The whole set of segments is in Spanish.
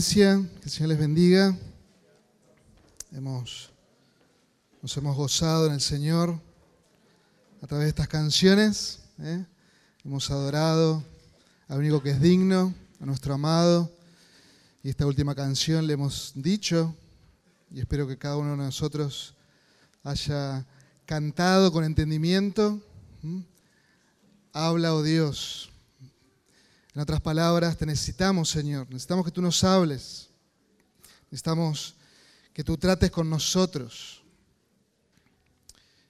que el Señor les bendiga. Hemos, nos hemos gozado en el Señor a través de estas canciones. ¿eh? Hemos adorado al único que es digno, a nuestro amado. Y esta última canción le hemos dicho, y espero que cada uno de nosotros haya cantado con entendimiento. Habla, oh Dios, en otras palabras, te necesitamos, Señor. Necesitamos que tú nos hables. Necesitamos que tú trates con nosotros.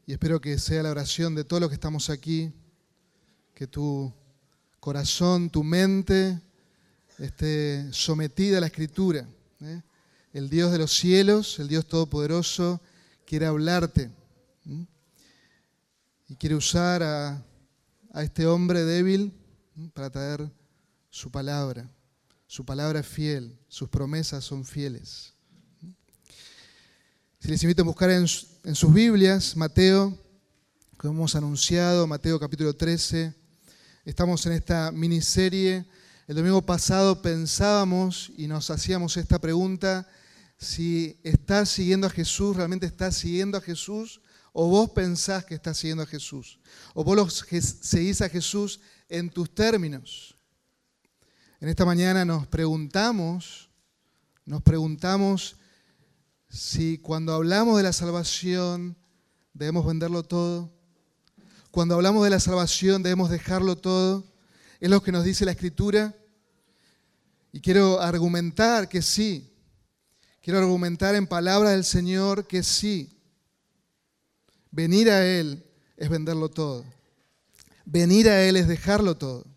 Y espero que sea la oración de todos los que estamos aquí, que tu corazón, tu mente esté sometida a la Escritura. ¿eh? El Dios de los cielos, el Dios Todopoderoso, quiere hablarte. Y quiere usar a, a este hombre débil para traer su palabra. Su palabra es fiel, sus promesas son fieles. Si les invito a buscar en, sus Biblias, Mateo, como hemos anunciado, Mateo capítulo 13, estamos en esta miniserie. El domingo pasado pensábamos y nos hacíamos esta pregunta, si estás siguiendo a Jesús, realmente estás siguiendo a Jesús, o vos pensás que estás siguiendo a Jesús, o vos seguís a Jesús en tus términos. En esta mañana nos preguntamos, nos preguntamos si cuando hablamos de la salvación debemos venderlo todo. Cuando hablamos de la salvación debemos dejarlo todo. Es lo que nos dice la Escritura. Y quiero argumentar que sí. Quiero argumentar en palabras del Señor que sí. Venir a Él es venderlo todo. Venir a Él es dejarlo todo.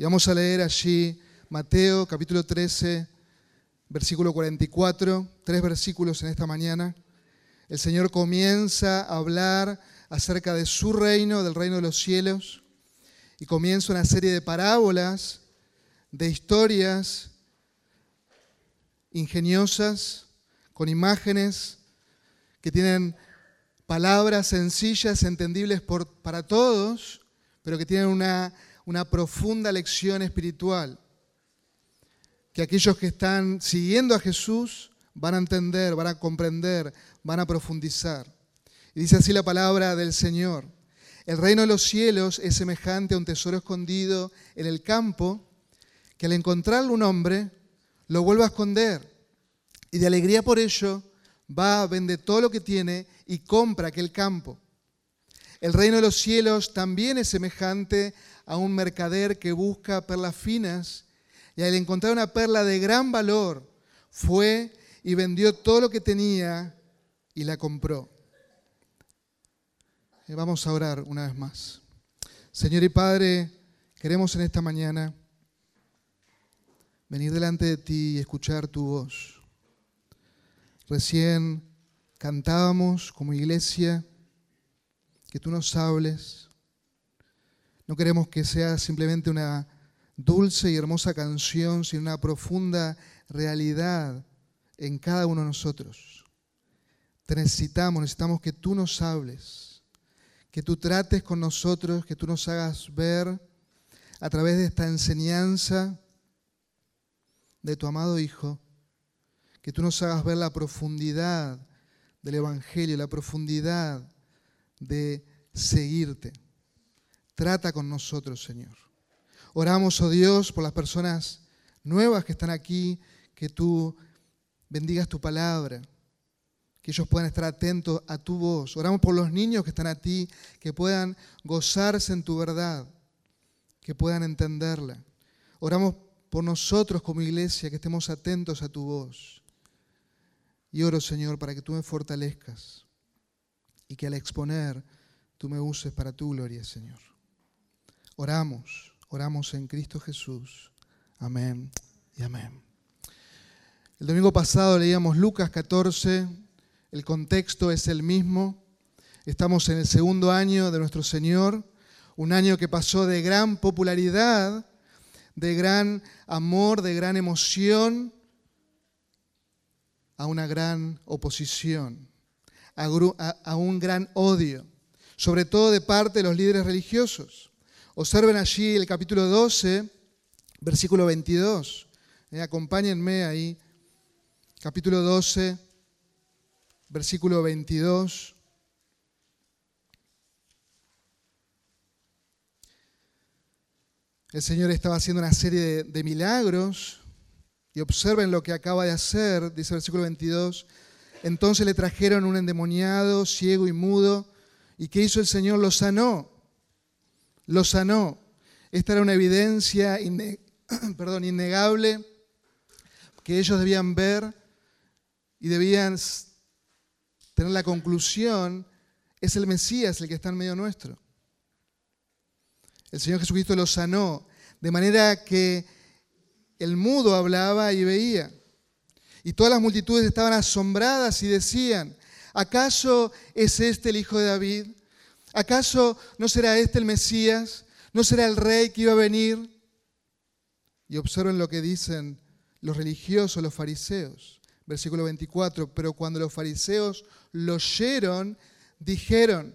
Y vamos a leer allí Mateo capítulo 13, versículo 44, tres versículos en esta mañana. El Señor comienza a hablar acerca de su reino, del reino de los cielos, y comienza una serie de parábolas, de historias ingeniosas, con imágenes que tienen palabras sencillas, entendibles para todos, pero que tienen una una profunda lección espiritual que aquellos que están siguiendo a Jesús van a entender, van a comprender, van a profundizar. Y dice así la palabra del Señor. El reino de los cielos es semejante a un tesoro escondido en el campo, que al encontrarlo un hombre, lo vuelve a esconder. Y de alegría por ello, va, vende todo lo que tiene y compra aquel campo. El reino de los cielos también es semejante a un mercader que busca perlas finas y al encontrar una perla de gran valor, fue y vendió todo lo que tenía y la compró. Eh, vamos a orar una vez más. Señor y Padre, queremos en esta mañana venir delante de ti y escuchar tu voz. Recién cantábamos como iglesia que tú nos hables no queremos que sea simplemente una dulce y hermosa canción, sino una profunda realidad en cada uno de nosotros. Te necesitamos, necesitamos que tú nos hables, que tú trates con nosotros, que tú nos hagas ver a través de esta enseñanza de tu amado Hijo, que tú nos hagas ver la profundidad del Evangelio, la profundidad de seguirte. Trata con nosotros, Señor. Oramos, oh Dios, por las personas nuevas que están aquí, que tú bendigas tu palabra, que ellos puedan estar atentos a tu voz. Oramos por los niños que están a ti, que puedan gozarse en tu verdad, que puedan entenderla. Oramos por nosotros como iglesia, que estemos atentos a tu voz. Y oro, Señor, para que tú me fortalezcas y que al exponer tú me uses para tu gloria, Señor. Oramos, oramos en Cristo Jesús. Amén y amén. El domingo pasado leíamos Lucas 14, el contexto es el mismo. Estamos en el segundo año de nuestro Señor, un año que pasó de gran popularidad, de gran amor, de gran emoción, a una gran oposición, a, un gran odio, sobre todo de parte de los líderes religiosos. Observen allí el capítulo 12, versículo 22. Eh, acompáñenme ahí, capítulo 12, versículo 22. El Señor estaba haciendo una serie de, de milagros y observen lo que acaba de hacer, dice el versículo 22. Entonces le trajeron un endemoniado, ciego y mudo, y ¿qué hizo el Señor? Lo sanó, lo sanó. Esta era una evidencia perdón, innegable que ellos debían ver y debían tener la conclusión, es el Mesías el que está en medio nuestro. El Señor Jesucristo lo sanó, de manera que el mudo hablaba y veía. Y todas las multitudes estaban asombradas y decían, ¿acaso es este el Hijo de David? ¿Acaso no será este el Mesías? ¿No será el rey que iba a venir? Y observen lo que dicen los religiosos, los fariseos. Versículo 24, pero cuando los fariseos lo oyeron, dijeron,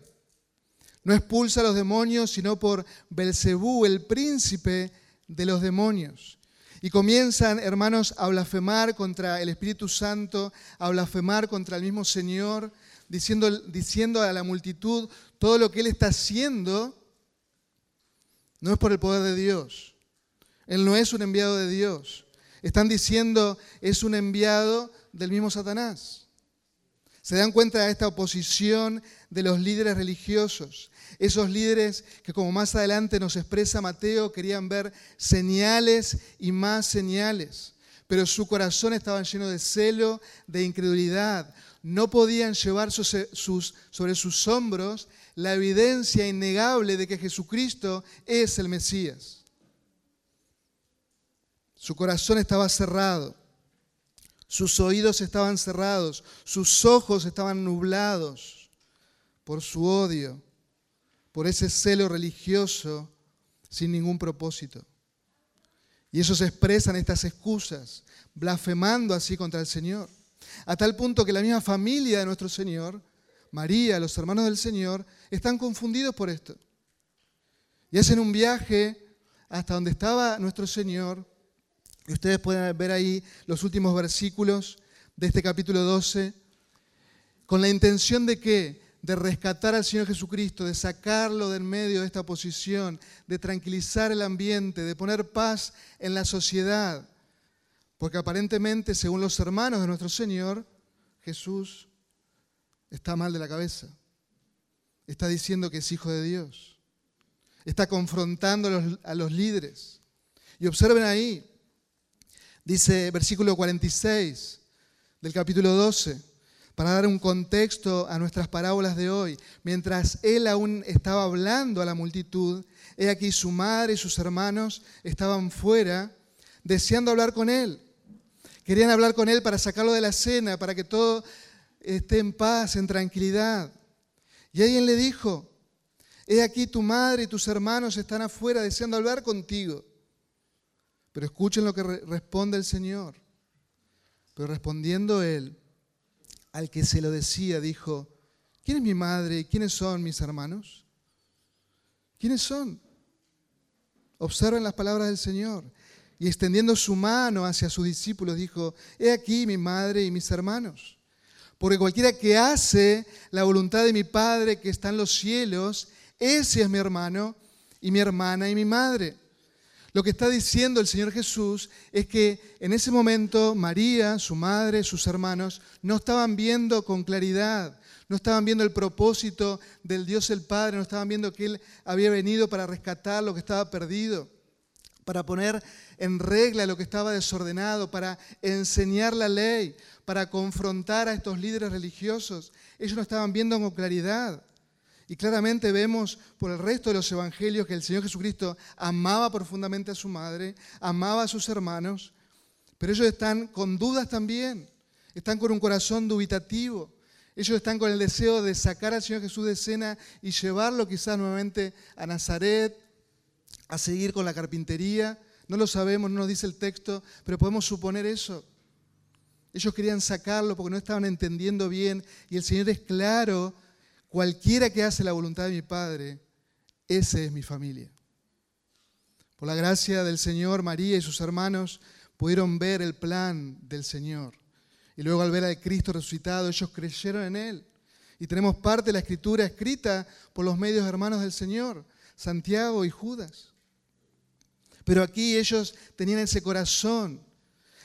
no expulsa a los demonios, sino por Belcebú, el príncipe de los demonios. Y comienzan, hermanos, a blasfemar contra el Espíritu Santo, a blasfemar contra el mismo Señor, diciendo, diciendo a la multitud todo lo que Él está haciendo no es por el poder de Dios. Él no es un enviado de Dios. Están diciendo es un enviado del mismo Satanás. Se dan cuenta de esta oposición de los líderes religiosos. Esos líderes que como más adelante nos expresa Mateo querían ver señales y más señales. Pero su corazón estaba lleno de celo, de incredulidad. No podían llevar sobre sus hombros la evidencia innegable de que Jesucristo es el Mesías. Su corazón estaba cerrado. Sus oídos estaban cerrados, sus ojos estaban nublados por su odio, por ese celo religioso sin ningún propósito. Y eso se expresa en estas excusas, blasfemando así contra el Señor. A tal punto que la misma familia de nuestro Señor, María, los hermanos del Señor, están confundidos por esto. Y hacen un viaje hasta donde estaba nuestro Señor y ustedes pueden ver ahí los últimos versículos de este capítulo 12, con la intención de qué? De rescatar al Señor Jesucristo, de sacarlo del medio de esta posición, de tranquilizar el ambiente, de poner paz en la sociedad. Porque aparentemente, según los hermanos de nuestro Señor, Jesús está mal de la cabeza. Está diciendo que es hijo de Dios. Está confrontando a los, líderes. Y observen ahí, Dice versículo 46 del capítulo 12, para dar un contexto a nuestras parábolas de hoy. Mientras él aún estaba hablando a la multitud, he aquí su madre y sus hermanos estaban fuera deseando hablar con él. Querían hablar con él para sacarlo de la cena, para que todo esté en paz, en tranquilidad. Y alguien le dijo, he aquí tu madre y tus hermanos están afuera deseando hablar contigo. Pero escuchen lo que responde el Señor. Pero respondiendo él, al que se lo decía, dijo, ¿quién es mi madre y quiénes son mis hermanos? ¿Quiénes son? Observen las palabras del Señor. Y extendiendo su mano hacia sus discípulos, dijo, he aquí mi madre y mis hermanos. Porque cualquiera que hace la voluntad de mi Padre que está en los cielos, ese es mi hermano y mi hermana y mi madre. Lo que está diciendo el Señor Jesús es que en ese momento María, su madre, sus hermanos, no estaban viendo con claridad, no estaban viendo el propósito del Dios el Padre, no estaban viendo que Él había venido para rescatar lo que estaba perdido, para poner en regla lo que estaba desordenado, para enseñar la ley, para confrontar a estos líderes religiosos. Ellos no estaban viendo con claridad. Y claramente vemos por el resto de los evangelios que el Señor Jesucristo amaba profundamente a su madre, amaba a sus hermanos, pero ellos están con dudas también, están con un corazón dubitativo, ellos están con el deseo de sacar al Señor Jesús de escena y llevarlo quizás nuevamente a Nazaret, a seguir con la carpintería. No lo sabemos, no nos dice el texto, pero podemos suponer eso. Ellos querían sacarlo porque no estaban entendiendo bien y el Señor es claro Cualquiera que hace la voluntad de mi Padre, ese es mi familia. Por la gracia del Señor, María y sus hermanos pudieron ver el plan del Señor. Y luego al ver al Cristo resucitado, ellos creyeron en Él. Y tenemos parte de la escritura escrita por los medios hermanos del Señor, Santiago y Judas. Pero aquí ellos tenían ese corazón.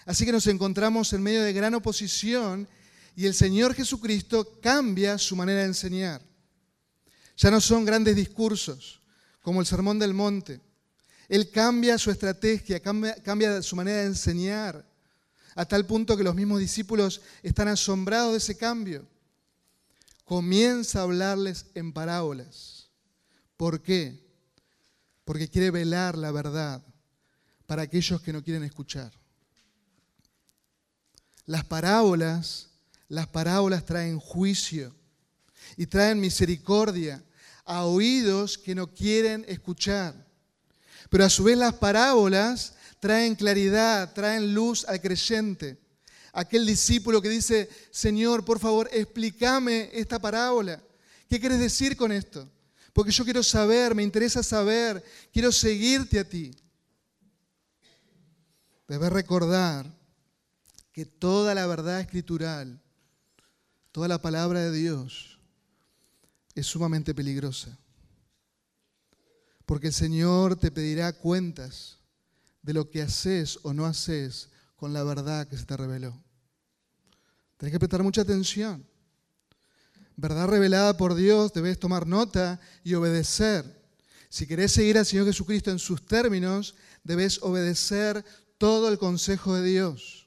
Así que nos encontramos en medio de gran oposición y el Señor Jesucristo cambia su manera de enseñar. Ya no son grandes discursos como el Sermón del Monte. Él cambia su estrategia, cambia, su manera de enseñar, a tal punto que los mismos discípulos están asombrados de ese cambio. Comienza a hablarles en parábolas. ¿Por qué? Porque quiere velar la verdad para aquellos que no quieren escuchar. Las parábolas, las parábolas traen juicio y traen misericordia a oídos que no quieren escuchar. Pero a su vez las parábolas traen claridad, traen luz al creyente. Aquel discípulo que dice, Señor, por favor, explícame esta parábola. ¿Qué quieres decir con esto? Porque yo quiero saber, me interesa saber, quiero seguirte a ti. Debes recordar que toda la verdad escritural, toda la palabra de Dios es sumamente peligrosa. Porque el Señor te pedirá cuentas de lo que haces o no haces con la verdad que se te reveló. Tienes que prestar mucha atención. Verdad revelada por Dios, debes tomar nota y obedecer. Si querés seguir al Señor Jesucristo en sus términos, debes obedecer todo el consejo de Dios.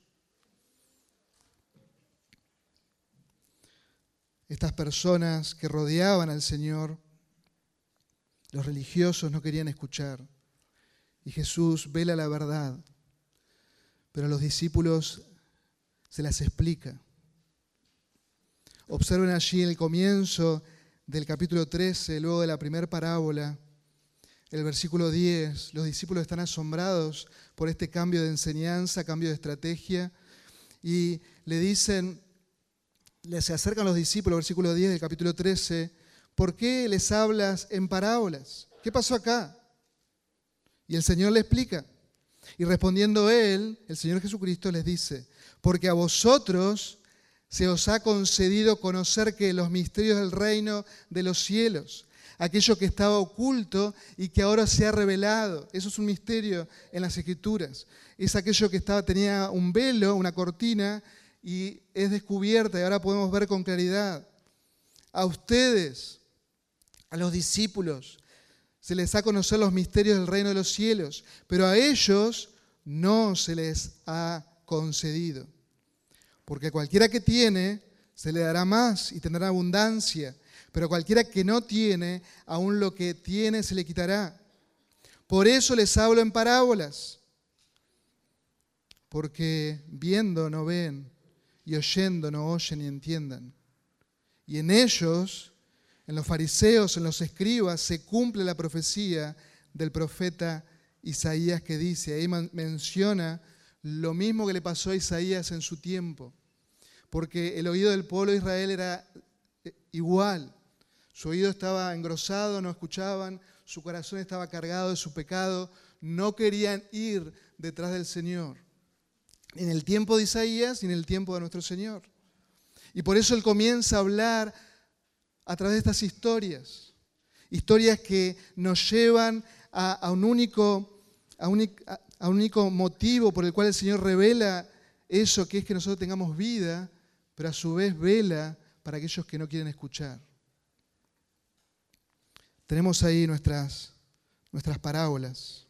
Estas personas que rodeaban al Señor los religiosos no querían escuchar. Y Jesús vela la verdad, pero a los discípulos se las explica. Observen allí el comienzo del capítulo 13, luego de la primera parábola, el versículo 10. Los discípulos están asombrados por este cambio de enseñanza, cambio de estrategia, y le dicen, se acercan los discípulos, versículo 10 del capítulo 13, ¿por qué les hablas en parábolas? ¿Qué pasó acá? Y el Señor le explica. Y respondiendo él, el Señor Jesucristo les dice, porque a vosotros se os ha concedido conocer que los misterios del reino de los cielos, aquello que estaba oculto y que ahora se ha revelado. Eso es un misterio en las escrituras. Es aquello que estaba, tenía un velo, una cortina, y es descubierta y ahora podemos ver con claridad. A ustedes, a los discípulos se les ha a conocer los misterios del reino de los cielos, pero a ellos no se les ha concedido. Porque cualquiera que tiene, se le dará más y tendrá abundancia, pero cualquiera que no tiene, aún lo que tiene se le quitará. Por eso les hablo en parábolas, porque viendo no ven y oyendo no oyen y entiendan. Y en ellos en los fariseos, en los escribas, se cumple la profecía del profeta Isaías que dice, ahí menciona lo mismo que le pasó a Isaías en su tiempo, porque el oído del pueblo de Israel era eh, igual, su oído estaba engrosado, no escuchaban, su corazón estaba cargado de su pecado, no querían ir detrás del Señor, en el tiempo de Isaías y en el tiempo de nuestro Señor. Y por eso Él comienza a hablar a través de estas historias. Historias que nos llevan a, un, único, a, un, único motivo por el cual el Señor revela eso que es que nosotros tengamos vida, pero a su vez vela para aquellos que no quieren escuchar. Tenemos ahí nuestras, nuestras parábolas.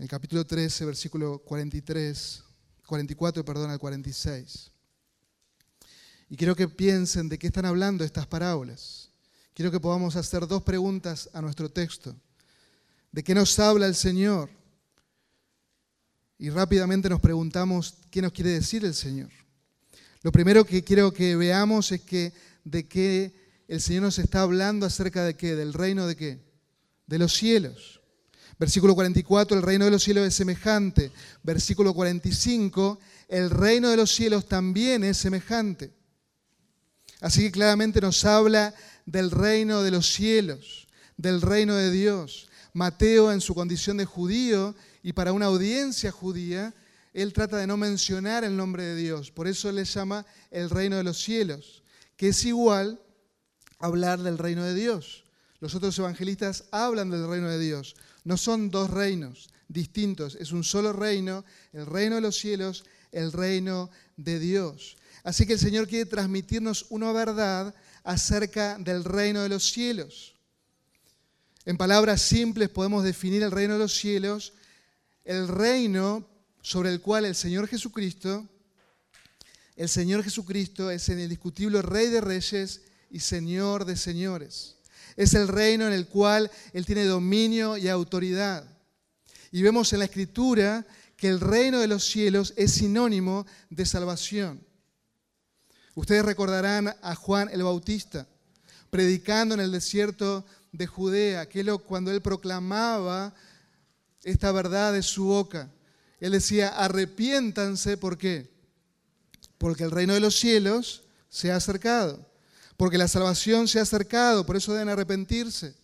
El capítulo 13, versículo 43, 44, perdón, al 46. Y quiero que piensen de qué están hablando estas parábolas. Quiero que podamos hacer dos preguntas a nuestro texto. ¿De qué nos habla el Señor? Y rápidamente nos preguntamos qué nos quiere decir el Señor. Lo primero que quiero que veamos es que de qué el Señor nos está hablando acerca de qué, del reino de qué, de los cielos. Versículo 44, el reino de los cielos es semejante. Versículo 45, el reino de los cielos también es semejante. Así que claramente nos habla del reino de los cielos, del reino de Dios. Mateo en su condición de judío y para una audiencia judía, él trata de no mencionar el nombre de Dios. Por eso le llama el reino de los cielos, que es igual hablar del reino de Dios. Los otros evangelistas hablan del reino de Dios. No son dos reinos distintos, es un solo reino, el reino de los cielos, el reino de Dios. Así que el Señor quiere transmitirnos una verdad acerca del reino de los cielos. En palabras simples podemos definir el reino de los cielos, el reino sobre el cual el Señor Jesucristo, el Señor Jesucristo es el indiscutible Rey de Reyes y Señor de Señores. Es el reino en el cual Él tiene dominio y autoridad. Y vemos en la Escritura que el reino de los cielos es sinónimo de salvación. Ustedes recordarán a Juan el Bautista predicando en el desierto de Judea, cuando él proclamaba esta verdad de su boca, él decía, arrepiéntanse, ¿por qué? Porque el reino de los cielos se ha acercado, porque la salvación se ha acercado, por eso deben arrepentirse.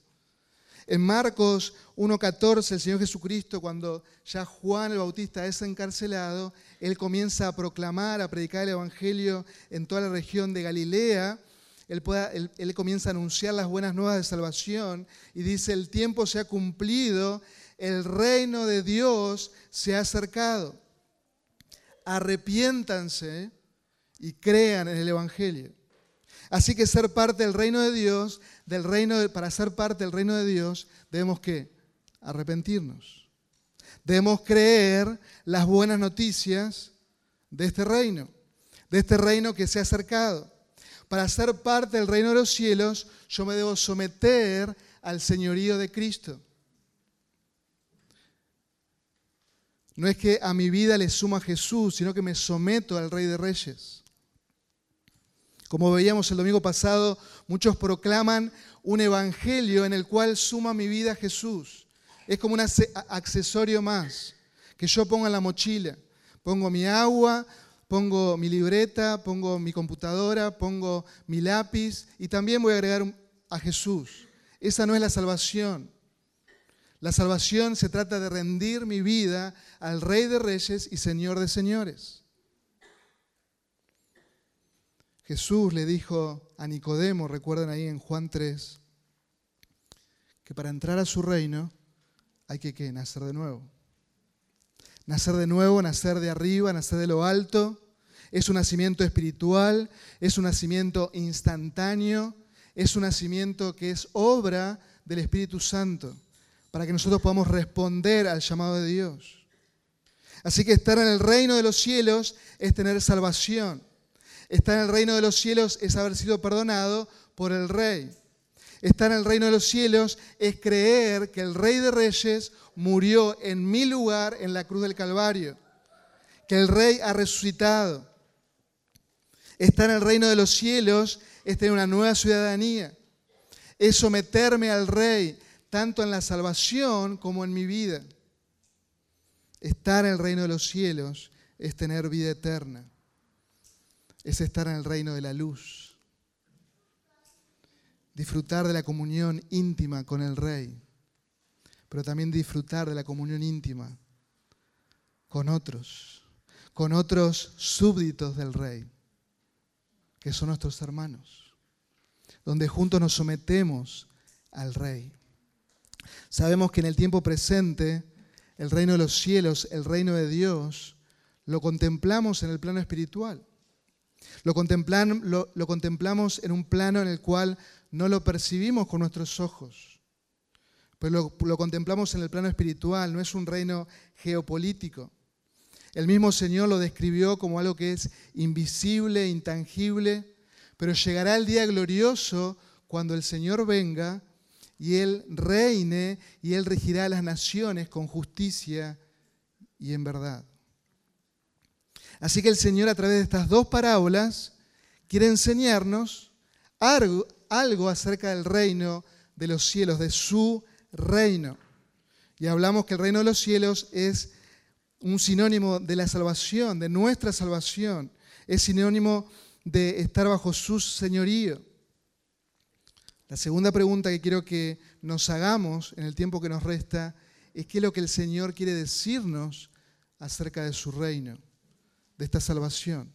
En Marcos 1.14, el Señor Jesucristo, cuando ya Juan el Bautista es encarcelado, Él comienza a proclamar, a predicar el Evangelio en toda la región de Galilea. Él, él, comienza a anunciar las buenas nuevas de salvación y dice, el tiempo se ha cumplido, el reino de Dios se ha acercado. Arrepiéntanse y crean en el Evangelio. Así que ser parte del reino de Dios del reino, para ser parte del reino de Dios, debemos que arrepentirnos. Debemos creer las buenas noticias de este reino, de este reino que se ha acercado. Para ser parte del reino de los cielos, yo me debo someter al señorío de Cristo. No es que a mi vida le suma Jesús, sino que me someto al Rey de Reyes. Como veíamos el domingo pasado, muchos proclaman un evangelio en el cual suma mi vida Jesús. Es como un accesorio más que yo pongo en la mochila. Pongo mi agua, pongo mi libreta, pongo mi computadora, pongo mi lápiz y también voy a agregar a Jesús. Esa no es la salvación. La salvación se trata de rendir mi vida al Rey de Reyes y Señor de Señores. Jesús le dijo a Nicodemo, recuerdan ahí en Juan 3, que para entrar a su reino hay que nacer de nuevo. Nacer de nuevo, nacer de arriba, nacer de lo alto. Es un nacimiento espiritual, es un nacimiento instantáneo, es un nacimiento que es obra del Espíritu Santo, para que nosotros podamos responder al llamado de Dios. Así que estar en el reino de los cielos es tener salvación. Estar en el reino de los cielos es haber sido perdonado por el Rey. Estar en el reino de los cielos es creer que el Rey de Reyes murió en mi lugar en la cruz del Calvario, que el Rey ha resucitado. Estar en el reino de los cielos es tener una nueva ciudadanía, es someterme al Rey, tanto en la salvación como en mi vida. Estar en el reino de los cielos es tener vida eterna es estar en el reino de la luz. Disfrutar de la comunión íntima con el Rey, pero también disfrutar de la comunión íntima con otros, con otros súbditos del Rey, que son nuestros hermanos, donde juntos nos sometemos al Rey. Sabemos que en el tiempo presente, el reino de los cielos, el reino de Dios, lo contemplamos en el plano espiritual. Lo, contemplamos en un plano en el cual no lo percibimos con nuestros ojos, pero lo, contemplamos en el plano espiritual, no es un reino geopolítico. El mismo Señor lo describió como algo que es invisible, intangible, pero llegará el día glorioso cuando el Señor venga y Él reine y Él regirá a las naciones con justicia y en verdad. Así que el Señor a través de estas dos parábolas quiere enseñarnos algo, acerca del reino de los cielos, de su reino. Y hablamos que el reino de los cielos es un sinónimo de la salvación, de nuestra salvación. Es sinónimo de estar bajo su señorío. La segunda pregunta que quiero que nos hagamos en el tiempo que nos resta es qué es lo que el Señor quiere decirnos acerca de su reino, de esta salvación.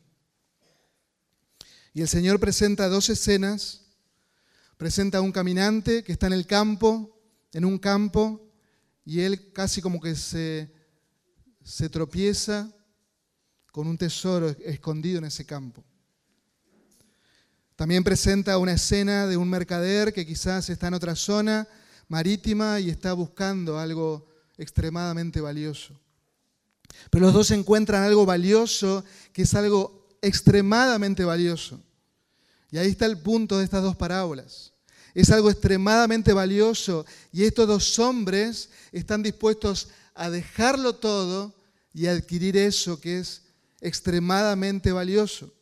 Y el Señor presenta dos escenas. Presenta a un caminante que está en el campo, en un campo, y él casi como que se, se tropieza con un tesoro escondido en ese campo. También presenta una escena de un mercader que quizás está en otra zona marítima y está buscando algo extremadamente valioso. Pero los dos encuentran algo valioso que es algo extremadamente valioso. Y ahí está el punto de estas dos parábolas. Es algo extremadamente valioso y estos dos hombres están dispuestos a dejarlo todo y adquirir eso que es extremadamente valioso.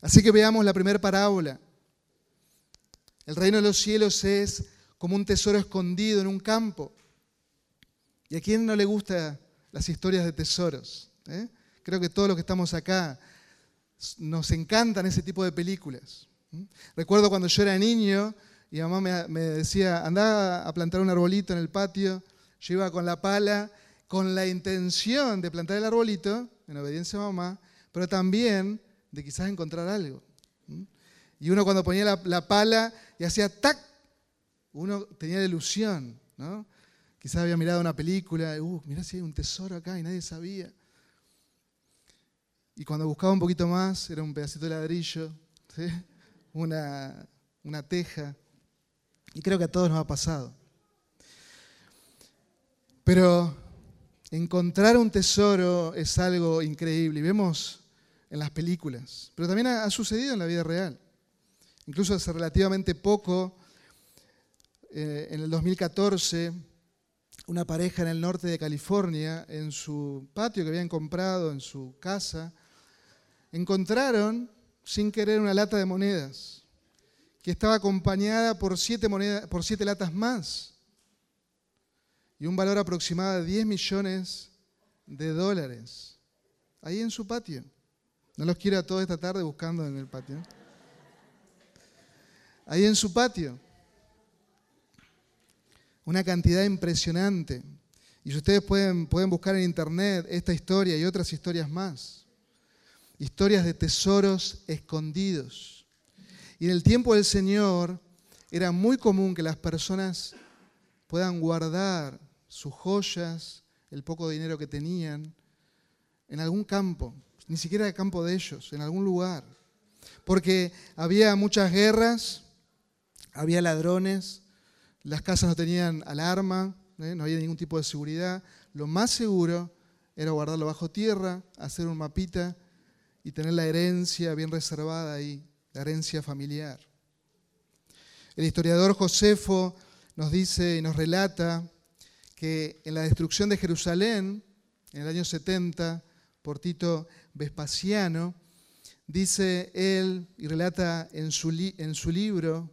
Así que veamos la primera parábola. El reino de los cielos es como un tesoro escondido en un campo. ¿Y a quién no le gustan las historias de tesoros? ¿Eh? Creo que todos los que estamos acá nos encantan ese tipo de películas. Recuerdo cuando yo era niño y mamá me, decía, anda a plantar un arbolito en el patio. Yo iba con la pala con la intención de plantar el arbolito, en obediencia a mamá, pero también de quizás encontrar algo. Y uno cuando ponía la, pala y hacía tac, uno tenía la ilusión, ¿no? Quizás había mirado una película, uh, mirá si hay un tesoro acá y nadie sabía. Y cuando buscaba un poquito más, era un pedacito de ladrillo, una, teja. Y creo que a todos nos ha pasado. Pero encontrar un tesoro es algo increíble. Y vemos en las películas, pero también ha, sucedido en la vida real. Incluso hace relativamente poco, eh, en el 2014, una pareja en el norte de California, en su patio que habían comprado, en su casa, encontraron sin querer una lata de monedas que estaba acompañada por siete, monedas, por siete latas más y un valor aproximado de 10 millones de dólares ahí en su patio. No los quiero a toda esta tarde buscando en el patio. Ahí en su patio. Una cantidad impresionante. Y ustedes pueden, pueden buscar en internet esta historia y otras historias más. Historias de tesoros escondidos. Y en el tiempo del Señor era muy común que las personas puedan guardar sus joyas, el poco dinero que tenían, en algún campo ni siquiera el campo de ellos, en algún lugar. Porque había muchas guerras, había ladrones, las casas no tenían alarma, ¿eh? no había ningún tipo de seguridad. Lo más seguro era guardarlo bajo tierra, hacer un mapita y tener la herencia bien reservada ahí, la herencia familiar. El historiador Josefo nos dice y nos relata que en la destrucción de Jerusalén, en el año 70, por Tito Vespasiano, dice él y relata en su, en su libro,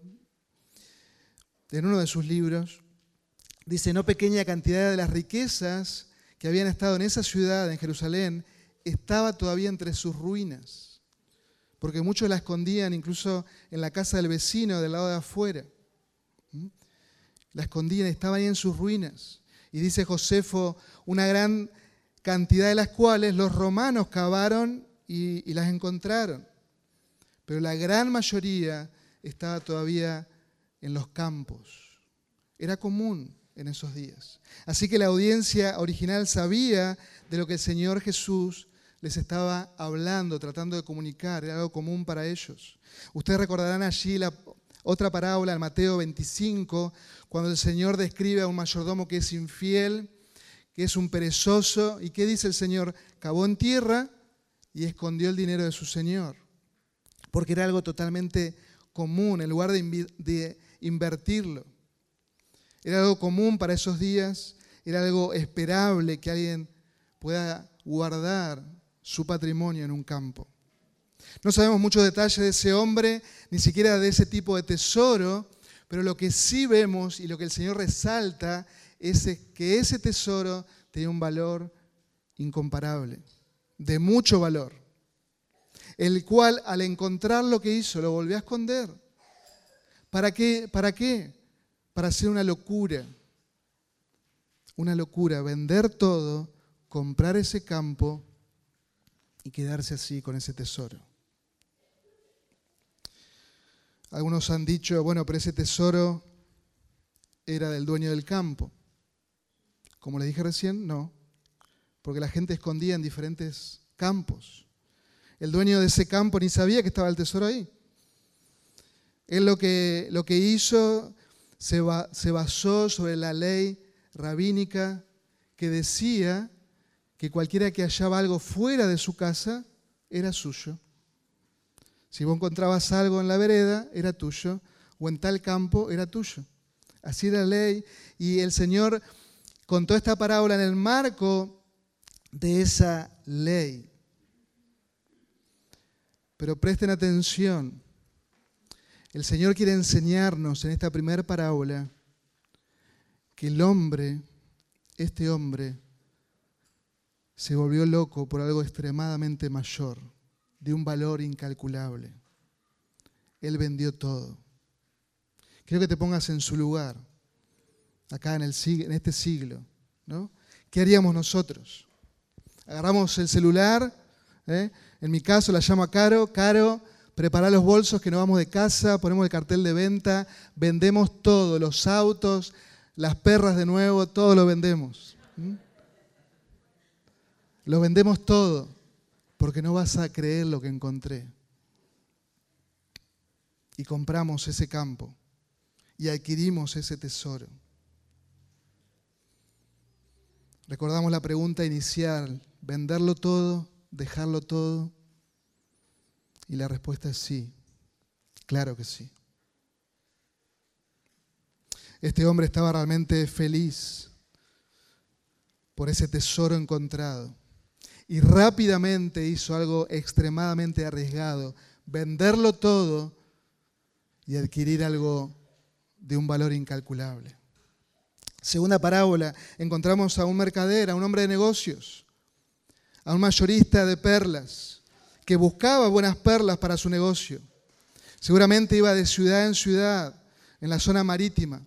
en uno de sus libros, dice, no pequeña cantidad de las riquezas que habían estado en esa ciudad, en Jerusalén, estaba todavía entre sus ruinas, porque muchos la escondían incluso en la casa del vecino del lado de afuera. La escondían, estaba ahí en sus ruinas. Y dice Josefo, una gran cantidad de las cuales los romanos cavaron y, las encontraron. Pero la gran mayoría estaba todavía en los campos. Era común en esos días. Así que la audiencia original sabía de lo que el Señor Jesús les estaba hablando, tratando de comunicar, era algo común para ellos. Ustedes recordarán allí la otra parábola en Mateo 25, cuando el Señor describe a un mayordomo que es infiel que es un perezoso. ¿Y qué dice el Señor? Cavó en tierra y escondió el dinero de su Señor. Porque era algo totalmente común, en lugar de, invertirlo. Era algo común para esos días, era algo esperable que alguien pueda guardar su patrimonio en un campo. No sabemos muchos detalles de ese hombre, ni siquiera de ese tipo de tesoro, pero lo que sí vemos y lo que el Señor resalta ese, que ese tesoro tenía un valor incomparable, de mucho valor, el cual al encontrar lo que hizo lo volvió a esconder. ¿Para qué? ¿Para qué? Para hacer una locura. una locura vender todo, comprar ese campo y quedarse así con ese tesoro. Algunos han dicho, bueno, pero ese tesoro era del dueño del campo. Como le dije recién, no, porque la gente escondía en diferentes campos. El dueño de ese campo ni sabía que estaba el tesoro ahí. Él lo que, lo que hizo se, se basó sobre la ley rabínica que decía que cualquiera que hallaba algo fuera de su casa era suyo. Si vos encontrabas algo en la vereda, era tuyo, o en tal campo, era tuyo. Así era la ley. Y el Señor contó esta parábola en el marco de esa ley. Pero presten atención. El Señor quiere enseñarnos en esta primera parábola que el hombre, este hombre, se volvió loco por algo extremadamente mayor, de un valor incalculable. Él vendió todo. Quiero que te pongas en su lugar, acá en, el, en este siglo. ¿no? ¿Qué haríamos nosotros? Agarramos el celular, ¿eh? en mi caso la llamo Caro, Caro, prepara los bolsos que nos vamos de casa, ponemos el cartel de venta, vendemos todo, los autos, las perras de nuevo, todo lo vendemos. Lo vendemos todo porque no vas a creer lo que encontré. Y compramos ese campo y adquirimos ese tesoro. Recordamos la pregunta inicial, venderlo todo, dejarlo todo. Y la respuesta es sí, claro que sí. Este hombre estaba realmente feliz por ese tesoro encontrado y rápidamente hizo algo extremadamente arriesgado, venderlo todo y adquirir algo de un valor incalculable. Segunda parábola, encontramos a un mercader, a un hombre de negocios, a un mayorista de perlas, que buscaba buenas perlas para su negocio. Seguramente iba de ciudad en ciudad, en la zona marítima,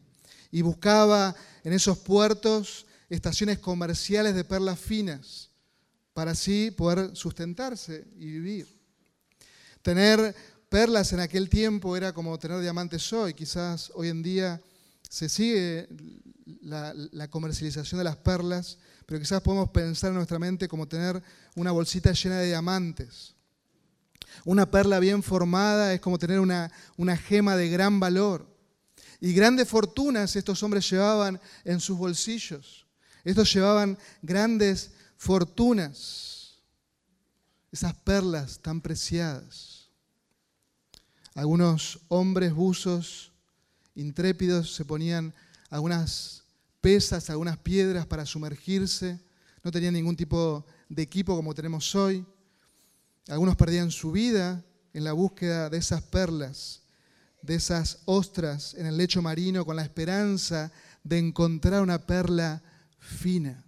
y buscaba en esos puertos estaciones comerciales de perlas finas para así poder sustentarse y vivir. Tener perlas en aquel tiempo era como tener diamantes hoy. Quizás hoy en día se sigue la, comercialización de las perlas, pero quizás podemos pensar en nuestra mente como tener una bolsita llena de diamantes. Una perla bien formada es como tener una, una gema de gran valor. Y grandes fortunas estos hombres llevaban en sus bolsillos. Estos llevaban grandes fortunas, esas perlas tan preciadas. Algunos hombres buzos intrépidos se ponían algunas pesas, algunas piedras para sumergirse. No tenían ningún tipo de equipo como tenemos hoy. Algunos perdían su vida en la búsqueda de esas perlas, de esas ostras en el lecho marino con la esperanza de encontrar una perla fina.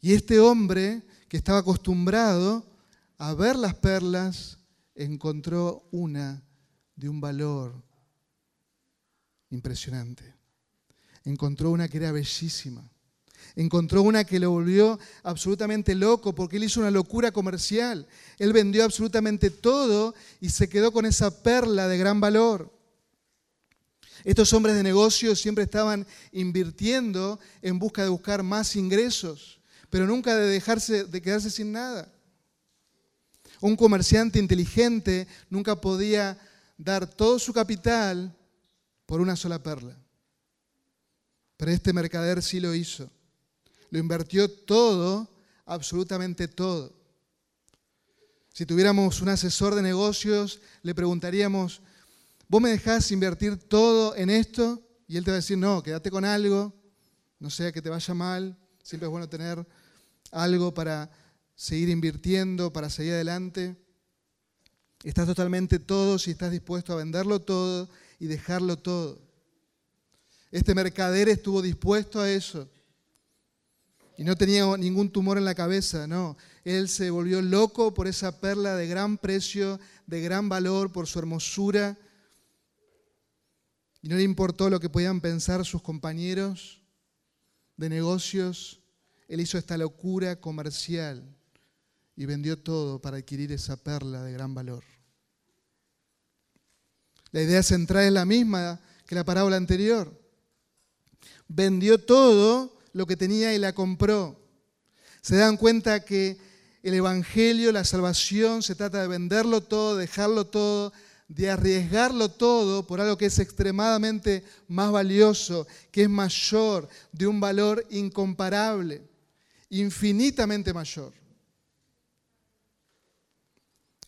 Y este hombre, que estaba acostumbrado a ver las perlas, encontró una de un valor impresionante. Encontró una que era bellísima. Encontró una que lo volvió absolutamente loco porque él hizo una locura comercial. Él vendió absolutamente todo y se quedó con esa perla de gran valor. Estos hombres de negocios siempre estaban invirtiendo en busca de buscar más ingresos pero nunca de dejarse de quedarse sin nada. Un comerciante inteligente nunca podía dar todo su capital por una sola perla. Pero este mercader sí lo hizo. Lo invirtió todo, absolutamente todo. Si tuviéramos un asesor de negocios, le preguntaríamos, ¿vos me dejás invertir todo en esto? Y él te va a decir, no, quédate con algo, no sea que te vaya mal, siempre es bueno tener algo para seguir invirtiendo, para seguir adelante. Estás totalmente todo si estás dispuesto a venderlo todo y dejarlo todo. Este mercader estuvo dispuesto a eso. Y no tenía ningún tumor en la cabeza, no. Él se volvió loco por esa perla de gran precio, de gran valor, por su hermosura. Y no le importó lo que podían pensar sus compañeros de negocios, él hizo esta locura comercial y vendió todo para adquirir esa perla de gran valor. La idea central es la misma que la parábola anterior. Vendió todo lo que tenía y la compró. Se dan cuenta que el Evangelio, la salvación, se trata de venderlo todo, dejarlo todo, de arriesgarlo todo por algo que es extremadamente más valioso, que es mayor, de un valor incomparable, infinitamente mayor.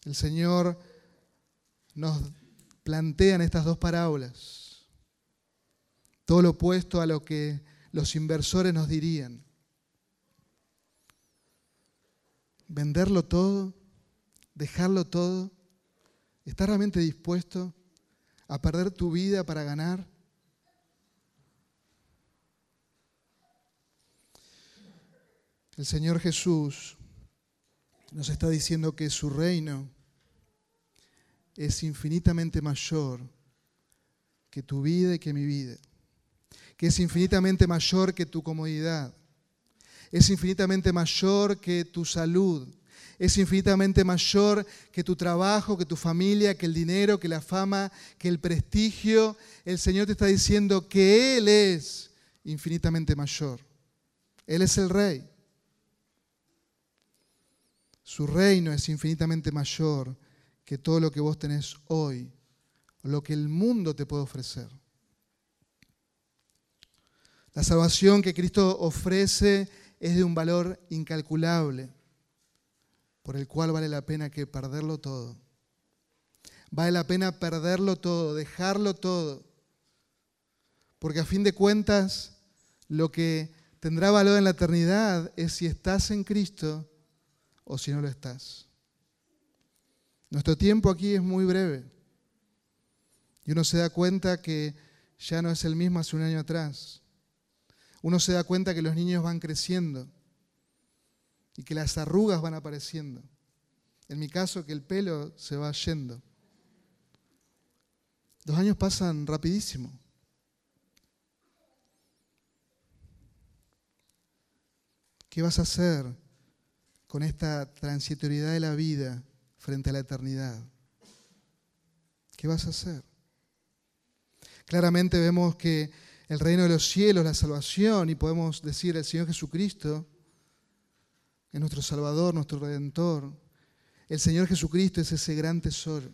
El Señor nos plantea en estas dos parábolas todo lo opuesto a lo que los inversores nos dirían. Venderlo todo, dejarlo todo, ¿estás realmente dispuesto a perder tu vida para ganar? El Señor Jesús nos está diciendo que su reino es infinitamente mayor que tu vida y que mi vida, que es infinitamente mayor que tu comodidad, es infinitamente mayor que tu salud, es infinitamente mayor que tu trabajo, que tu familia, que el dinero, que la fama, que el prestigio. El Señor te está diciendo que Él es infinitamente mayor. Él es el Rey. Su reino es infinitamente mayor que todo lo que vos tenés hoy, lo que el mundo te puede ofrecer. La salvación que Cristo ofrece es de un valor incalculable, por el cual vale la pena que perderlo todo. Vale la pena perderlo todo, dejarlo todo, porque a fin de cuentas lo que tendrá valor en la eternidad es si estás en Cristo o si no lo estás. Nuestro tiempo aquí es muy breve y uno se da cuenta que ya no es el mismo hace un año atrás. Uno se da cuenta que los niños van creciendo y que las arrugas van apareciendo. En mi caso, que el pelo se va yendo. Los años pasan rapidísimo. ¿Qué vas a hacer con esta transitoriedad de la vida frente a la eternidad? ¿Qué vas a hacer? Claramente vemos que el reino de los cielos, la salvación, y podemos decir el Señor Jesucristo es nuestro Salvador, nuestro Redentor. El Señor Jesucristo es ese gran tesoro.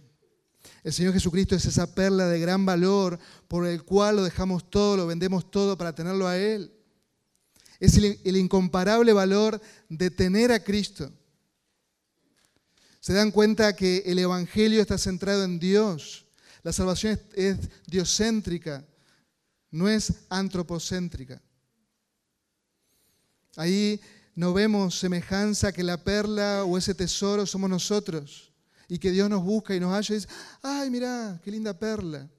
El Señor Jesucristo es esa perla de gran valor por el cual lo dejamos todo, lo vendemos todo para tenerlo a Él. Es el, incomparable valor de tener a Cristo. Se dan cuenta que el Evangelio está centrado en Dios. La salvación es, es diocéntrica, no es antropocéntrica. Ahí no vemos semejanza que la perla o ese tesoro somos nosotros y que Dios nos busca y nos halla y dice, ay, mira, qué linda perla.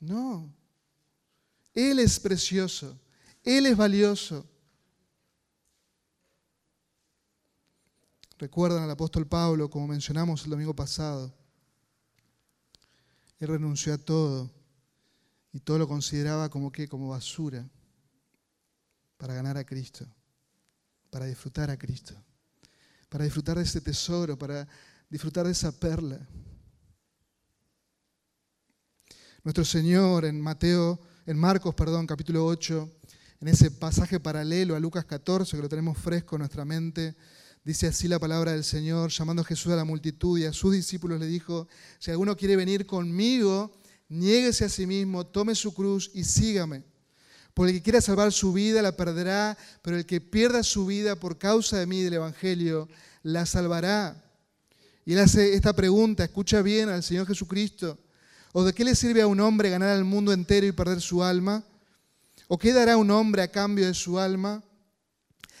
No, Él es precioso, Él es valioso. Recuerdan al apóstol Pablo, como mencionamos el domingo pasado. Él renunció a todo y todo lo consideraba como que como basura para ganar a Cristo, para disfrutar a Cristo, para disfrutar de ese tesoro, para disfrutar de esa perla. Nuestro Señor en Mateo, en Marcos, perdón, capítulo 8, en ese pasaje paralelo a Lucas 14, que lo tenemos fresco en nuestra mente, Dice así la palabra del Señor, llamando a Jesús a la multitud y a sus discípulos le dijo, si alguno quiere venir conmigo, niéguese a sí mismo, tome su cruz y sígame. Por el que quiera salvar su vida la perderá, pero el que pierda su vida por causa de mí y del Evangelio, la salvará. Y él hace esta pregunta, escucha bien al Señor Jesucristo. ¿O de qué le sirve a un hombre ganar al mundo entero y perder su alma? ¿O qué dará un hombre a cambio de su alma?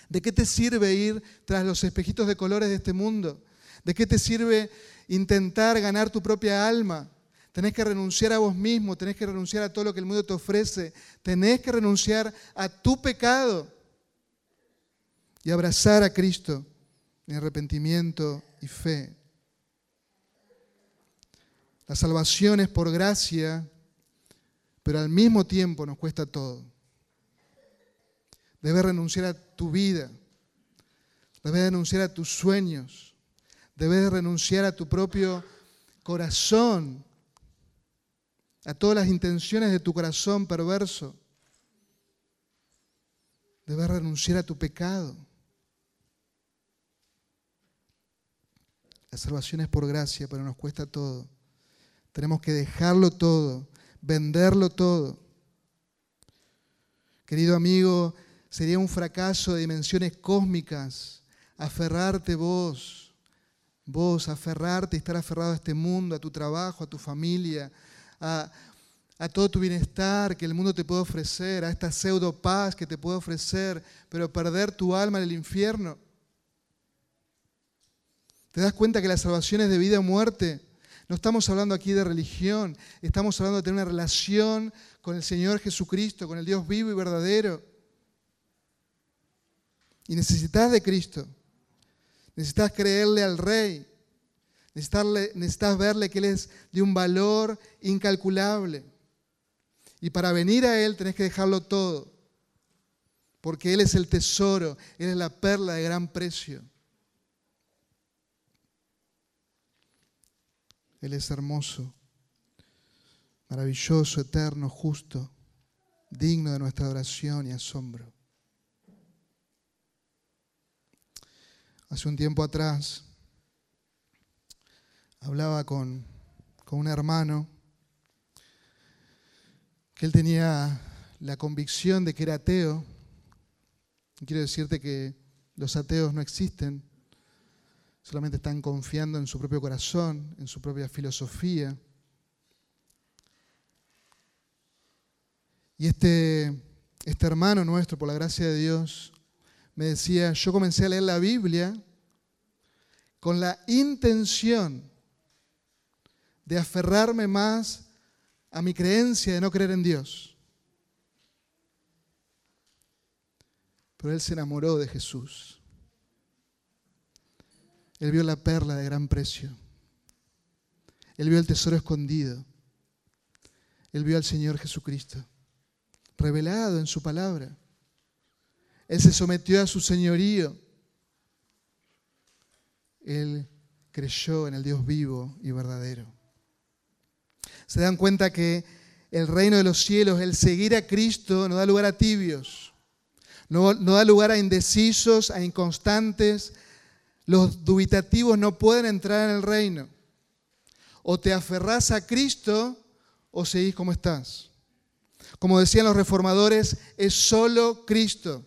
¿De qué te sirve ir tras los espejitos de colores de este mundo? ¿De qué te sirve intentar ganar tu propia alma? Tenés que renunciar a vos mismo, tenés que renunciar a todo lo que el mundo te ofrece, tenés que renunciar a tu pecado y abrazar a Cristo en arrepentimiento y fe. La salvación es por gracia, pero al mismo tiempo nos cuesta todo. Debes renunciar a tu vida. Debes renunciar a tus sueños. Debes renunciar a tu propio corazón, a todas las intenciones de tu corazón perverso. Debes renunciar a tu pecado. La salvación es por gracia, pero nos cuesta todo. Tenemos que dejarlo todo, venderlo todo. Querido amigo, sería un fracaso de dimensiones cósmicas aferrarte vos, vos, aferrarte y estar aferrado a este mundo, a tu trabajo, a tu familia, a, todo tu bienestar que el mundo te puede ofrecer, a esta pseudo paz que te puede ofrecer, pero perder tu alma en el infierno. ¿Te das cuenta que la salvación es de vida o muerte? No estamos hablando aquí de religión, estamos hablando de tener una relación con el Señor Jesucristo, con el Dios vivo y verdadero. Y necesitas de Cristo, necesitas creerle al Rey, necesitas, verle que Él es de un valor incalculable. Y para venir a Él tenés que dejarlo todo, porque Él es el tesoro, Él es la perla de gran precio. Él es hermoso, maravilloso, eterno, justo, digno de nuestra oración y asombro. Hace un tiempo atrás hablaba con, con un hermano que él tenía la convicción de que era ateo. Quiero decirte que los ateos no existen, solamente están confiando en su propio corazón, en su propia filosofía. Y este, este hermano nuestro, por la gracia de Dios, me decía, yo comencé a leer la Biblia con la intención de aferrarme más a mi creencia de no creer en Dios. Pero él se enamoró de Jesús. Él vio la perla de gran precio. Él vio el tesoro escondido. Él vio al Señor Jesucristo, revelado en su palabra. Él se sometió a su señorío. Él creyó en el Dios vivo y verdadero. Se dan cuenta que el reino de los cielos, el seguir a Cristo, no da lugar a tibios, no, da lugar a indecisos, a inconstantes, los dubitativos no pueden entrar en el reino. O te aferrás a Cristo o seguís como estás. Como decían los reformadores, es solo Cristo.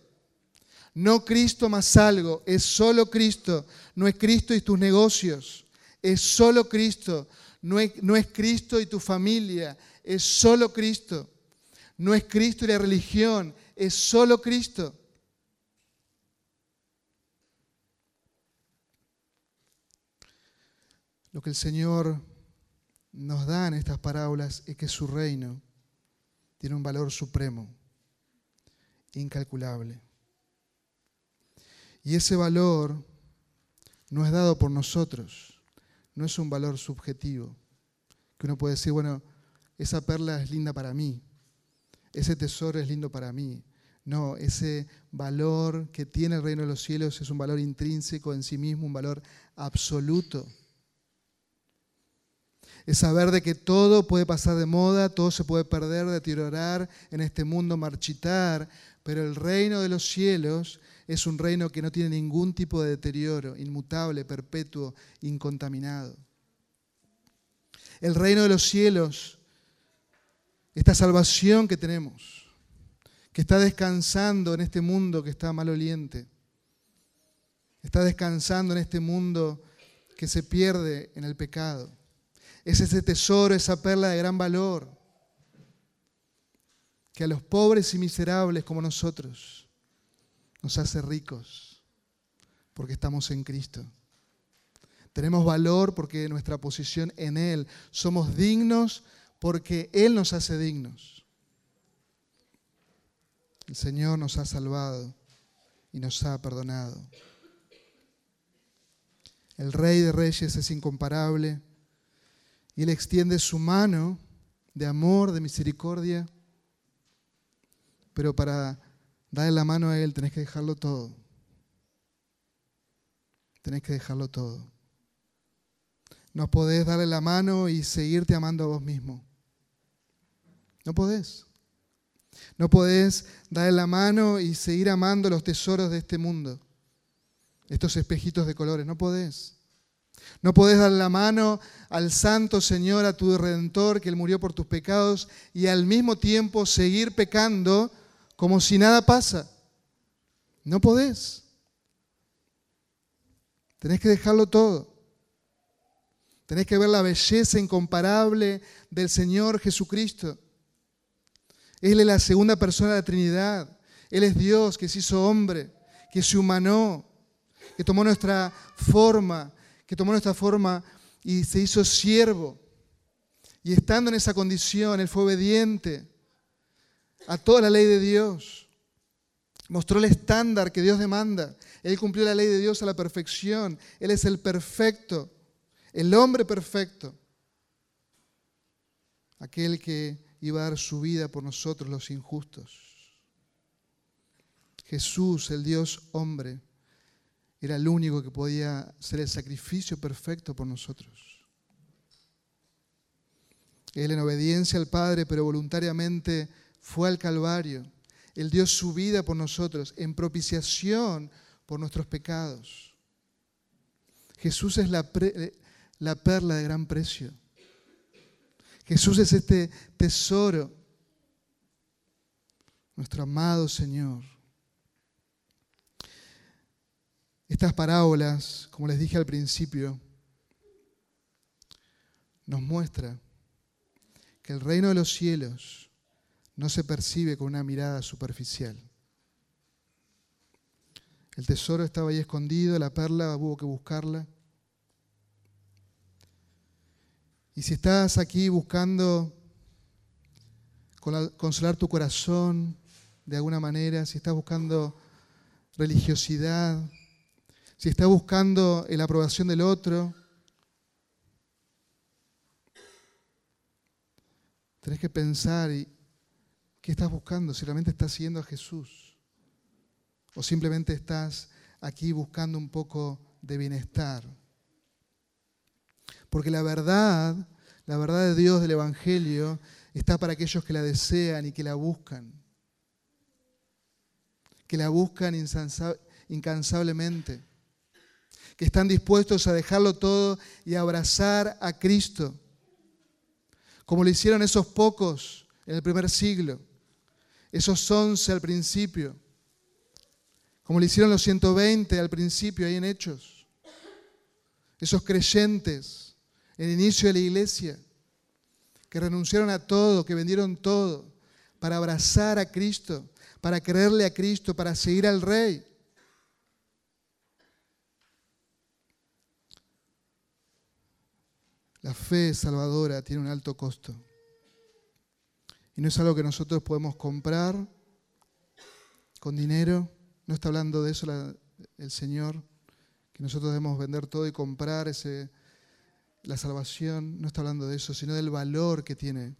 No Cristo más algo, es solo Cristo. No es Cristo y tus negocios, es solo Cristo. No es, Cristo y tu familia, es solo Cristo. No es Cristo y la religión, es solo Cristo. Lo que el Señor nos da en estas parábolas es que su reino tiene un valor supremo, incalculable. Y ese valor no es dado por nosotros, no es un valor subjetivo, que uno puede decir, bueno, esa perla es linda para mí, ese tesoro es lindo para mí. No, ese valor que tiene el reino de los cielos es un valor intrínseco en sí mismo, un valor absoluto. Es saber de que todo puede pasar de moda, todo se puede perder, deteriorar, en este mundo marchitar, pero el reino de los cielos es un reino que no tiene ningún tipo de deterioro, inmutable, perpetuo, incontaminado. El reino de los cielos, esta salvación que tenemos, que está descansando en este mundo que está maloliente, está descansando en este mundo que se pierde en el pecado es ese tesoro, esa perla de gran valor, que a los pobres y miserables como nosotros nos hace ricos, porque estamos en Cristo. Tenemos valor porque nuestra posición en Él. Somos dignos porque Él nos hace dignos. El Señor nos ha salvado y nos ha perdonado. El Rey de Reyes es incomparable. Y Él extiende su mano de amor, de misericordia, pero para Dale la mano a Él, tenés que dejarlo todo. Tenés que dejarlo todo. No podés darle la mano y seguirte amando a vos mismo. No podés. No podés darle la mano y seguir amando los tesoros de este mundo. Estos espejitos de colores. No podés. No podés dar la mano al Santo Señor, a tu Redentor, que Él murió por tus pecados, y al mismo tiempo seguir pecando como si nada pasa. No podés. Tenés que dejarlo todo. Tenés que ver la belleza incomparable del Señor Jesucristo. Él es la segunda persona de la Trinidad. Él es Dios que se hizo hombre, que se humanó, que tomó nuestra forma, que tomó nuestra forma y se hizo siervo. Y estando en esa condición, Él fue obediente a toda la ley de Dios. Mostró el estándar que Dios demanda. Él cumplió la ley de Dios a la perfección. Él es el perfecto, el hombre perfecto. Aquel que iba a dar su vida por nosotros los injustos. Jesús, el Dios hombre, era el único que podía ser el sacrificio perfecto por nosotros. Él en obediencia al Padre, pero voluntariamente fue al Calvario. Él dio su vida por nosotros en propiciación por nuestros pecados. Jesús es la, la perla de gran precio. Jesús es este tesoro, nuestro amado Señor. Estas parábolas, como les dije al principio, nos muestra que el reino de los cielos no se percibe con una mirada superficial. El tesoro estaba ahí escondido, la perla hubo que buscarla. Y si estás aquí buscando consolar tu corazón de alguna manera, si estás buscando religiosidad, si estás buscando la aprobación del otro, tenés que pensar y qué estás buscando, si realmente estás siguiendo a Jesús o simplemente estás aquí buscando un poco de bienestar. Porque la verdad, la verdad de Dios del Evangelio está para aquellos que la desean y que la buscan. Que la buscan incansablemente. Que están dispuestos a dejarlo todo y abrazar a Cristo. Como lo hicieron esos pocos en el primer siglo. Esos once al principio. Como lo hicieron los 120 al principio ahí en Hechos. Esos creyentes el inicio de la iglesia, que renunciaron a todo, que vendieron todo para abrazar a Cristo, para creerle a Cristo, para seguir al Rey. La fe salvadora tiene un alto costo. Y no es algo que nosotros podemos comprar con dinero. No está hablando de eso el Señor, que nosotros debemos vender todo y comprar ese, la salvación no está hablando de eso, sino del valor que tiene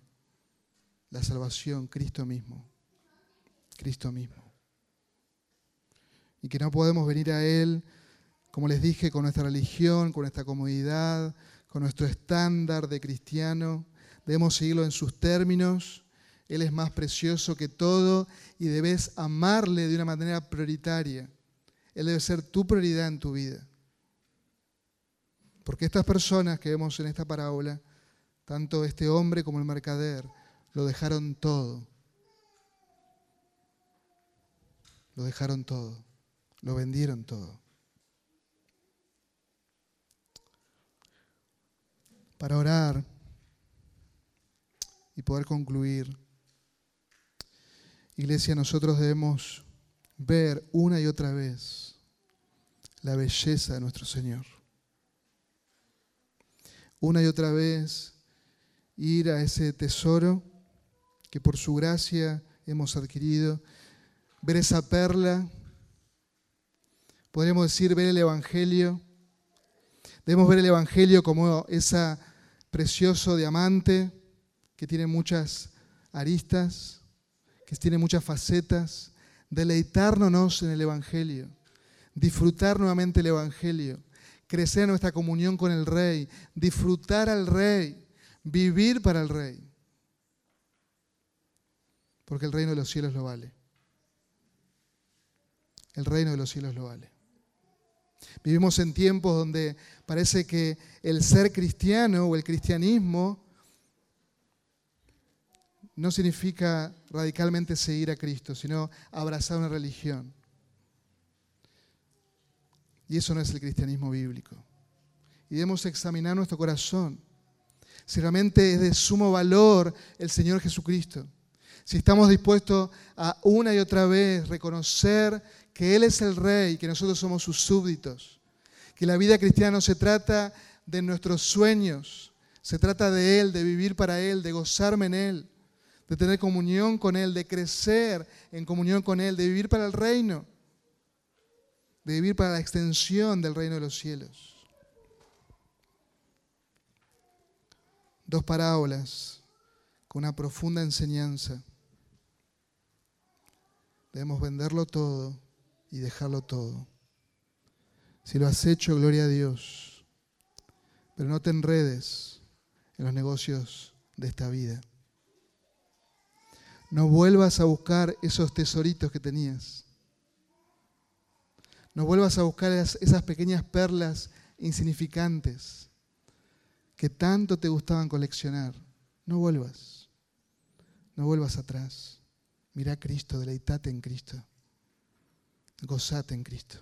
la salvación, Cristo mismo. Cristo mismo. Y que no podemos venir a Él, como les dije, con nuestra religión, con nuestra comodidad, con nuestro estándar de cristiano. Debemos seguirlo en sus términos. Él es más precioso que todo y debes amarle de una manera prioritaria. Él debe ser tu prioridad en tu vida. Porque estas personas que vemos en esta parábola, tanto este hombre como el mercader, lo dejaron todo. Lo dejaron todo. Lo vendieron todo. Para orar y poder concluir, iglesia, nosotros debemos ver una y otra vez la belleza de nuestro Señor. Una y otra vez ir a ese tesoro que por su gracia hemos adquirido, ver esa perla, podríamos decir ver el Evangelio, debemos ver el Evangelio como ese precioso diamante que tiene muchas aristas, que tiene muchas facetas, deleitarnos en el Evangelio, disfrutar nuevamente el Evangelio, crecer en nuestra comunión con el Rey, disfrutar al Rey, vivir para el Rey. Porque el reino de los cielos lo vale. El reino de los cielos lo vale. Vivimos en tiempos donde parece que el ser cristiano o el cristianismo no significa radicalmente seguir a Cristo, sino abrazar una religión. Y eso no es el cristianismo bíblico. Y debemos examinar nuestro corazón. Si realmente es de sumo valor el Señor Jesucristo. Si estamos dispuestos a una y otra vez reconocer que Él es el Rey, que nosotros somos sus súbditos. Que la vida cristiana no se trata de nuestros sueños, se trata de Él, de vivir para Él, de gozarme en Él de tener comunión con Él, de crecer en comunión con Él, de vivir para el reino, de vivir para la extensión del reino de los cielos. Dos parábolas con una profunda enseñanza. Debemos venderlo todo y dejarlo todo. Si lo has hecho, gloria a Dios. Pero no te enredes en los negocios de esta vida. No vuelvas a buscar esos tesoritos que tenías. No vuelvas a buscar esas pequeñas perlas insignificantes que tanto te gustaban coleccionar. No vuelvas. No vuelvas atrás. Mira a Cristo, deleitate en Cristo. Gozate en Cristo.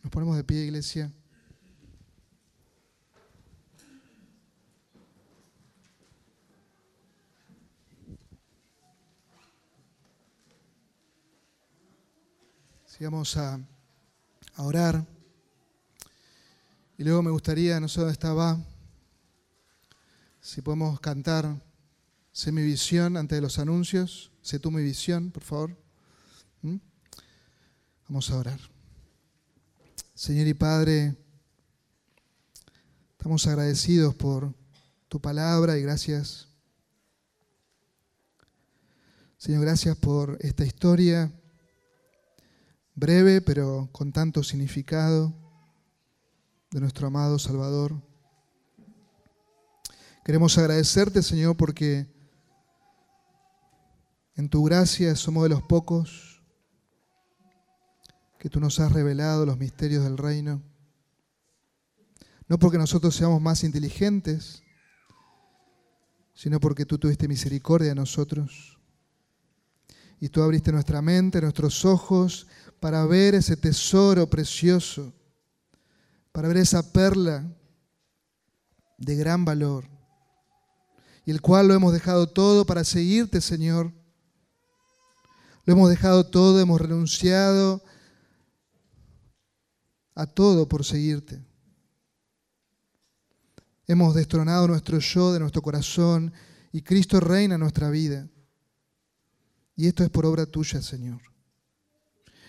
Nos ponemos de pie, iglesia. Sigamos a, a orar. Y luego me gustaría, no sé dónde estaba, si podemos cantar Sé mi visión antes de los anuncios. Sé tú mi visión, por favor. ¿Mm? Vamos a orar. Señor y Padre, estamos agradecidos por tu palabra y gracias. Señor, gracias por esta historia breve pero con tanto significado de nuestro amado Salvador. Queremos agradecerte, Señor, porque en tu gracia somos de los pocos que tú nos has revelado los misterios del reino. No porque nosotros seamos más inteligentes, sino porque tú tuviste misericordia de nosotros. Y tú abriste nuestra mente, nuestros ojos, para ver ese tesoro precioso, para ver esa perla de gran valor, y el cual lo hemos dejado todo para seguirte, Señor. Lo hemos dejado todo, hemos renunciado a todo por seguirte. Hemos destronado nuestro yo de nuestro corazón y Cristo reina en nuestra vida. Y esto es por obra tuya, Señor.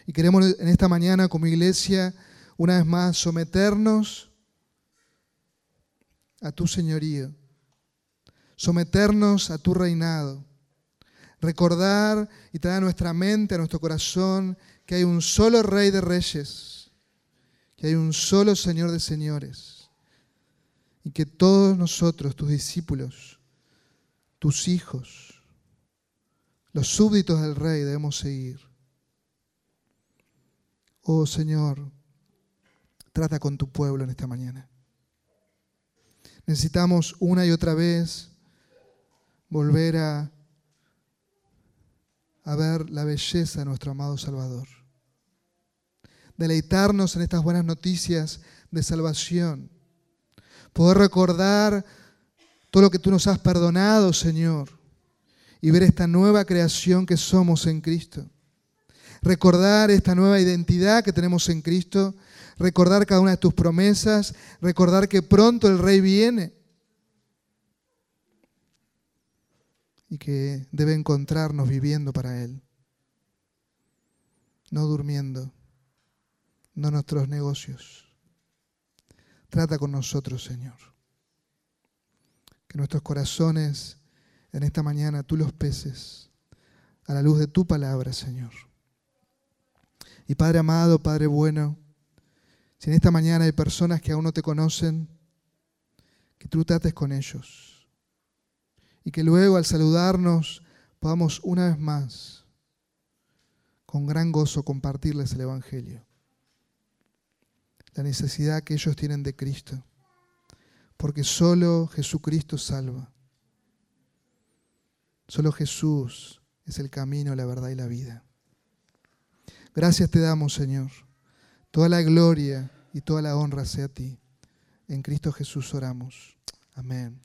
Y queremos en esta mañana como iglesia, una vez más, someternos a tu señorío, someternos a tu reinado, recordar y traer a nuestra mente, a nuestro corazón, que hay un solo rey de reyes, que hay un solo Señor de señores, y que todos nosotros, tus discípulos, tus hijos, los súbditos del rey, debemos seguir. Oh Señor, trata con tu pueblo en esta mañana. Necesitamos una y otra vez volver a, a ver la belleza de nuestro amado Salvador. Deleitarnos en estas buenas noticias de salvación. Poder recordar todo lo que tú nos has perdonado, Señor. Y ver esta nueva creación que somos en Cristo recordar esta nueva identidad que tenemos en Cristo, recordar cada una de tus promesas, recordar que pronto el Rey viene y que debe encontrarnos viviendo para Él, no durmiendo, no nuestros negocios. Trata con nosotros, Señor. Que nuestros corazones en esta mañana tú los peces a la luz de tu palabra, Señor. Y Padre amado, Padre bueno, si en esta mañana hay personas que aún no te conocen, que tú trates con ellos. Y que luego al saludarnos podamos una vez más, con gran gozo, compartirles el Evangelio. La necesidad que ellos tienen de Cristo. Porque solo Jesucristo salva. Solo Jesús es el camino, la verdad y la vida. Gracias te damos, Señor. Toda la gloria y toda la honra sea a ti. En Cristo Jesús oramos. Amén.